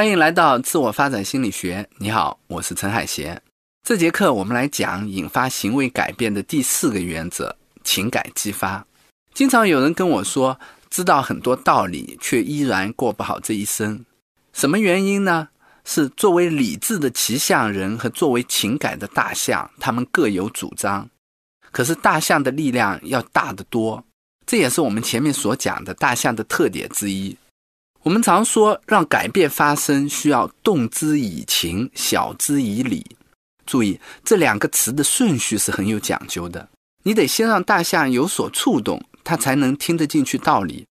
欢迎来到自我发展心理学。你好，我是陈海贤。这节课我们来讲引发行为改变的第四个原则——情感激发。经常有人跟我说，知道很多道理，却依然过不好这一生。什么原因呢？是作为理智的骑象人和作为情感的大象，他们各有主张。可是大象的力量要大得多，这也是我们前面所讲的大象的特点之一。我们常说，让改变发生需要动之以情，晓之以理。注意这两个词的顺序是很有讲究的。你得先让大象有所触动，它才能听得进去道理。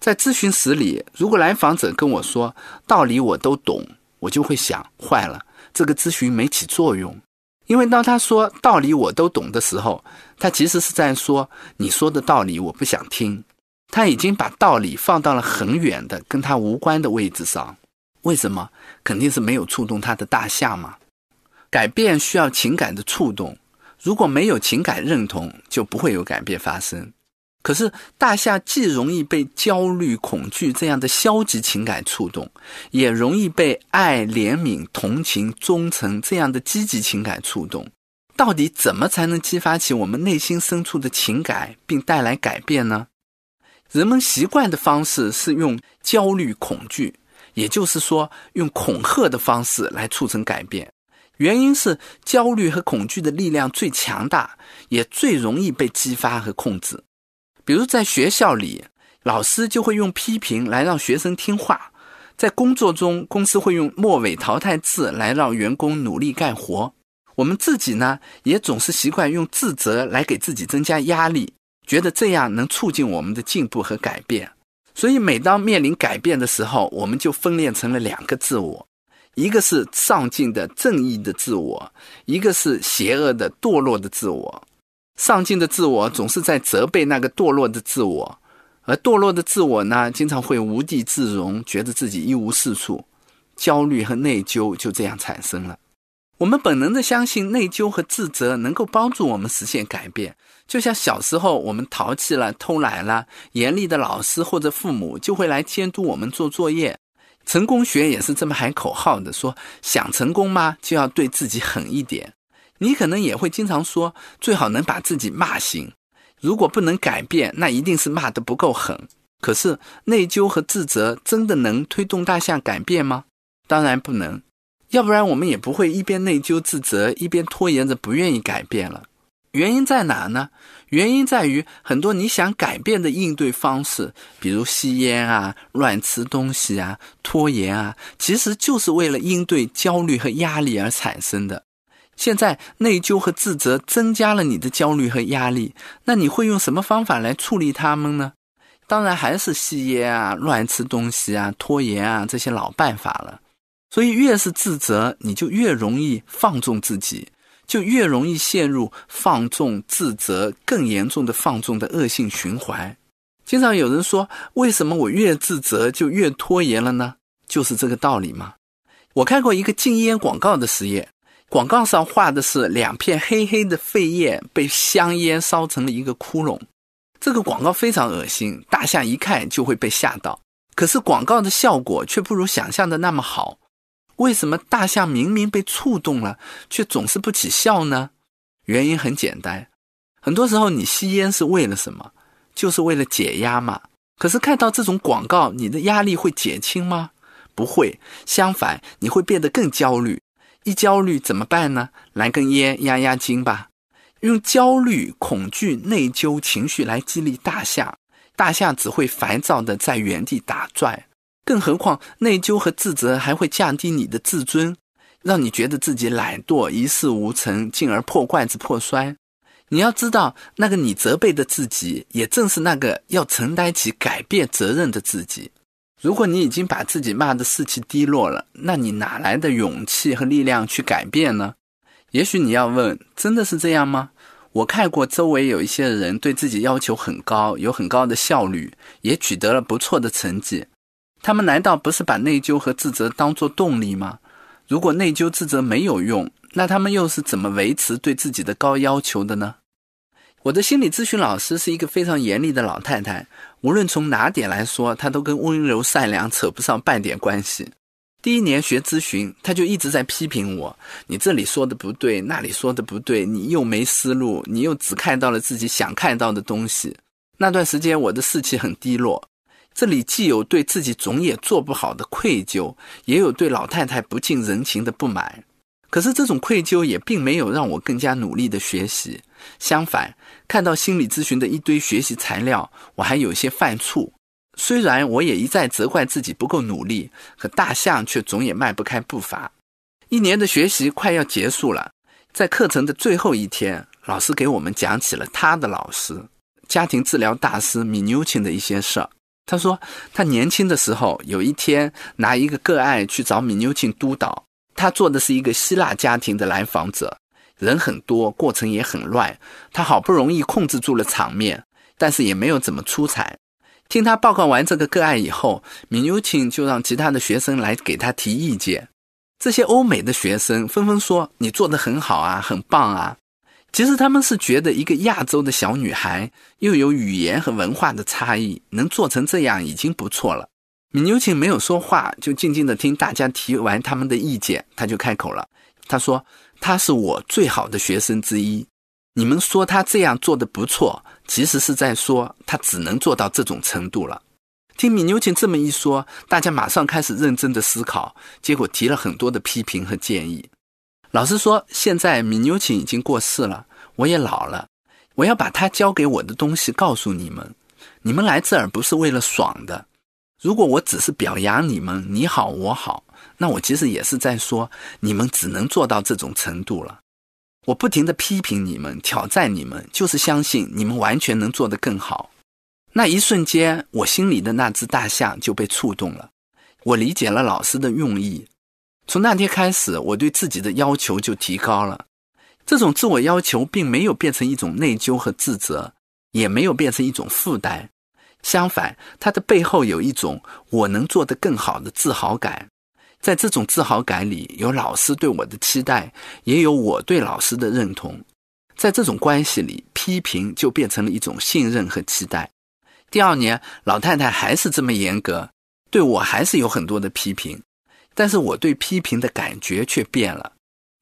在咨询室里，如果来访者跟我说道理我都懂，我就会想，坏了，这个咨询没起作用。因为当他说道理我都懂的时候，他其实是在说你说的道理我不想听。他已经把道理放到了很远的、跟他无关的位置上。为什么？肯定是没有触动他的大象嘛。改变需要情感的触动，如果没有情感认同，就不会有改变发生。可是大象既容易被焦虑、恐惧这样的消极情感触动，也容易被爱、怜悯、同情、忠诚这样的积极情感触动。到底怎么才能激发起我们内心深处的情感，并带来改变呢？人们习惯的方式是用焦虑、恐惧，也就是说，用恐吓的方式来促成改变。原因是焦虑和恐惧的力量最强大，也最容易被激发和控制。比如在学校里，老师就会用批评来让学生听话；在工作中，公司会用末尾淘汰制来让员工努力干活。我们自己呢，也总是习惯用自责来给自己增加压力。觉得这样能促进我们的进步和改变，所以每当面临改变的时候，我们就分裂成了两个自我：一个是上进的正义的自我，一个是邪恶的堕落的自我。上进的自我总是在责备那个堕落的自我，而堕落的自我呢，经常会无地自容，觉得自己一无是处，焦虑和内疚就这样产生了。我们本能的相信内疚和自责能够帮助我们实现改变。就像小时候我们淘气了、偷懒了，严厉的老师或者父母就会来监督我们做作业。成功学也是这么喊口号的，说想成功吗？就要对自己狠一点。你可能也会经常说，最好能把自己骂醒。如果不能改变，那一定是骂得不够狠。可是内疚和自责真的能推动大象改变吗？当然不能。要不然我们也不会一边内疚自责，一边拖延着不愿意改变了。原因在哪呢？原因在于很多你想改变的应对方式，比如吸烟啊、乱吃东西啊、拖延啊，其实就是为了应对焦虑和压力而产生的。现在内疚和自责增加了你的焦虑和压力，那你会用什么方法来处理他们呢？当然还是吸烟啊、乱吃东西啊、拖延啊这些老办法了。所以越是自责，你就越容易放纵自己。就越容易陷入放纵、自责、更严重的放纵的恶性循环。经常有人说：“为什么我越自责就越拖延了呢？”就是这个道理嘛。我看过一个禁烟广告的实验，广告上画的是两片黑黑的废叶被香烟烧成了一个窟窿。这个广告非常恶心，大象一看就会被吓到。可是广告的效果却不如想象的那么好。为什么大象明明被触动了，却总是不起效呢？原因很简单，很多时候你吸烟是为了什么？就是为了解压嘛。可是看到这种广告，你的压力会减轻吗？不会，相反，你会变得更焦虑。一焦虑怎么办呢？来根烟压压惊吧。用焦虑、恐惧、内疚情绪来激励大象，大象只会烦躁的在原地打转。更何况，内疚和自责还会降低你的自尊，让你觉得自己懒惰、一事无成，进而破罐子破摔。你要知道，那个你责备的自己，也正是那个要承担起改变责任的自己。如果你已经把自己骂得士气低落了，那你哪来的勇气和力量去改变呢？也许你要问：真的是这样吗？我看过周围有一些人对自己要求很高，有很高的效率，也取得了不错的成绩。他们难道不是把内疚和自责当作动力吗？如果内疚自责没有用，那他们又是怎么维持对自己的高要求的呢？我的心理咨询老师是一个非常严厉的老太太，无论从哪点来说，她都跟温柔善良扯不上半点关系。第一年学咨询，他就一直在批评我：你这里说的不对，那里说的不对，你又没思路，你又只看到了自己想看到的东西。那段时间我的士气很低落，这里既有对自己总也做不好的愧疚，也有对老太太不近人情的不满。可是这种愧疚也并没有让我更加努力的学习，相反，看到心理咨询的一堆学习材料，我还有些犯怵。虽然我也一再责怪自己不够努力，可大象却总也迈不开步伐。一年的学习快要结束了，在课程的最后一天，老师给我们讲起了他的老师——家庭治疗大师米纽钦的一些事儿。他说，他年轻的时候有一天拿一个个案去找米纽钦督导，他做的是一个希腊家庭的来访者，人很多，过程也很乱。他好不容易控制住了场面，但是也没有怎么出彩。听他报告完这个个案以后，米纽钦就让其他的学生来给他提意见。这些欧美的学生纷纷说：“你做的很好啊，很棒啊。”其实他们是觉得一个亚洲的小女孩，又有语言和文化的差异，能做成这样已经不错了。米牛琴没有说话，就静静的听大家提完他们的意见，他就开口了。他说：“他是我最好的学生之一。你们说他这样做的不错。”其实是在说他只能做到这种程度了。听米牛琴这么一说，大家马上开始认真的思考，结果提了很多的批评和建议。老实说，现在米牛琴已经过世了，我也老了，我要把他教给我的东西告诉你们。你们来这儿不是为了爽的。如果我只是表扬你们，你好我好，那我其实也是在说你们只能做到这种程度了。我不停的批评你们，挑战你们，就是相信你们完全能做得更好。那一瞬间，我心里的那只大象就被触动了。我理解了老师的用意。从那天开始，我对自己的要求就提高了。这种自我要求并没有变成一种内疚和自责，也没有变成一种负担。相反，它的背后有一种我能做得更好的自豪感。在这种自豪感里，有老师对我的期待，也有我对老师的认同。在这种关系里，批评就变成了一种信任和期待。第二年，老太太还是这么严格，对我还是有很多的批评，但是我对批评的感觉却变了。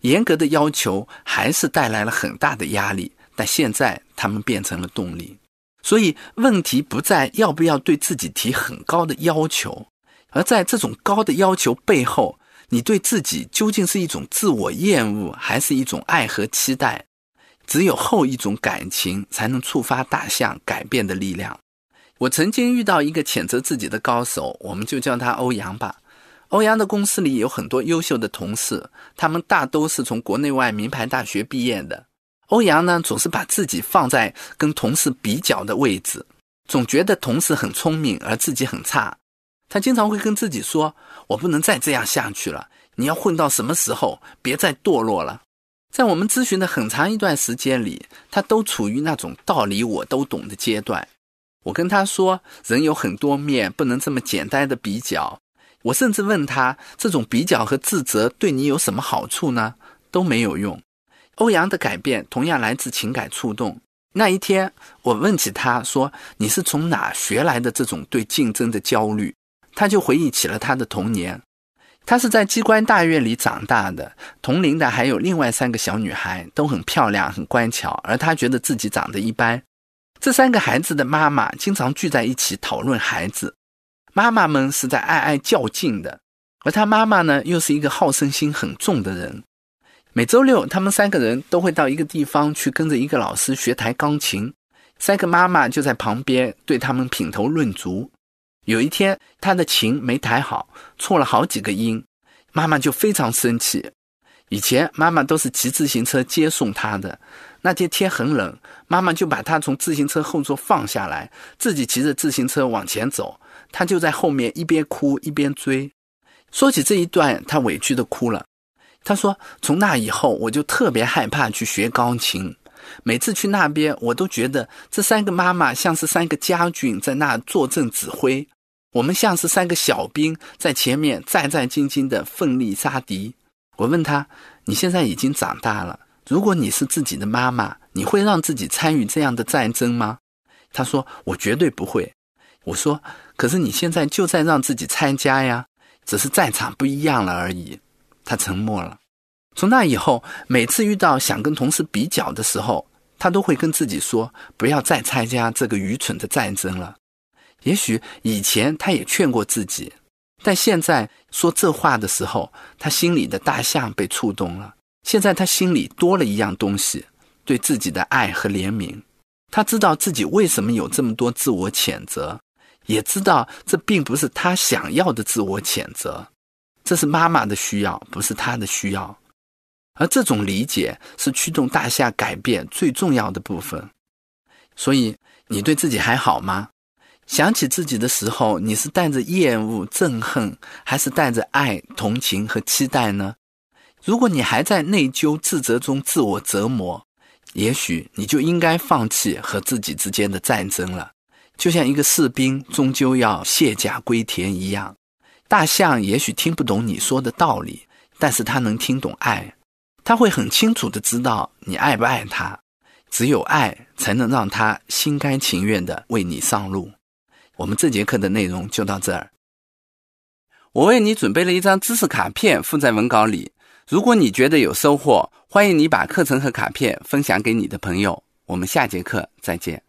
严格的要求还是带来了很大的压力，但现在他们变成了动力。所以，问题不在要不要对自己提很高的要求。而在这种高的要求背后，你对自己究竟是一种自我厌恶，还是一种爱和期待？只有后一种感情，才能触发大象改变的力量。我曾经遇到一个谴责自己的高手，我们就叫他欧阳吧。欧阳的公司里有很多优秀的同事，他们大都是从国内外名牌大学毕业的。欧阳呢，总是把自己放在跟同事比较的位置，总觉得同事很聪明，而自己很差。他经常会跟自己说：“我不能再这样下去了。你要混到什么时候？别再堕落了。”在我们咨询的很长一段时间里，他都处于那种道理我都懂的阶段。我跟他说：“人有很多面，不能这么简单的比较。”我甚至问他：“这种比较和自责对你有什么好处呢？”都没有用。欧阳的改变同样来自情感触动。那一天，我问起他说：“你是从哪学来的这种对竞争的焦虑？”他就回忆起了他的童年，他是在机关大院里长大的，同龄的还有另外三个小女孩，都很漂亮、很乖巧，而他觉得自己长得一般。这三个孩子的妈妈经常聚在一起讨论孩子，妈妈们是在爱爱较劲的，而他妈妈呢，又是一个好胜心很重的人。每周六，他们三个人都会到一个地方去跟着一个老师学弹钢琴，三个妈妈就在旁边对他们品头论足。有一天，他的琴没弹好，错了好几个音，妈妈就非常生气。以前妈妈都是骑自行车接送他的，那天天很冷，妈妈就把他从自行车后座放下来，自己骑着自行车往前走，他就在后面一边哭一边追。说起这一段，他委屈的哭了。他说：“从那以后，我就特别害怕去学钢琴。”每次去那边，我都觉得这三个妈妈像是三个家军在那坐镇指挥，我们像是三个小兵在前面战战兢兢的奋力杀敌。我问他：“你现在已经长大了，如果你是自己的妈妈，你会让自己参与这样的战争吗？”他说：“我绝对不会。”我说：“可是你现在就在让自己参加呀，只是在场不一样了而已。他沉默了。从那以后，每次遇到想跟同事比较的时候，他都会跟自己说：“不要再参加这个愚蠢的战争了。”也许以前他也劝过自己，但现在说这话的时候，他心里的大象被触动了。现在他心里多了一样东西，对自己的爱和怜悯。他知道自己为什么有这么多自我谴责，也知道这并不是他想要的自我谴责，这是妈妈的需要，不是他的需要。而这种理解是驱动大夏改变最重要的部分。所以，你对自己还好吗？想起自己的时候，你是带着厌恶、憎恨，还是带着爱、同情和期待呢？如果你还在内疚、自责中自我折磨，也许你就应该放弃和自己之间的战争了。就像一个士兵终究要卸甲归田一样，大象也许听不懂你说的道理，但是他能听懂爱，他会很清楚的知道你爱不爱他。只有爱才能让他心甘情愿的为你上路。我们这节课的内容就到这儿。我为你准备了一张知识卡片，附在文稿里。如果你觉得有收获，欢迎你把课程和卡片分享给你的朋友。我们下节课再见。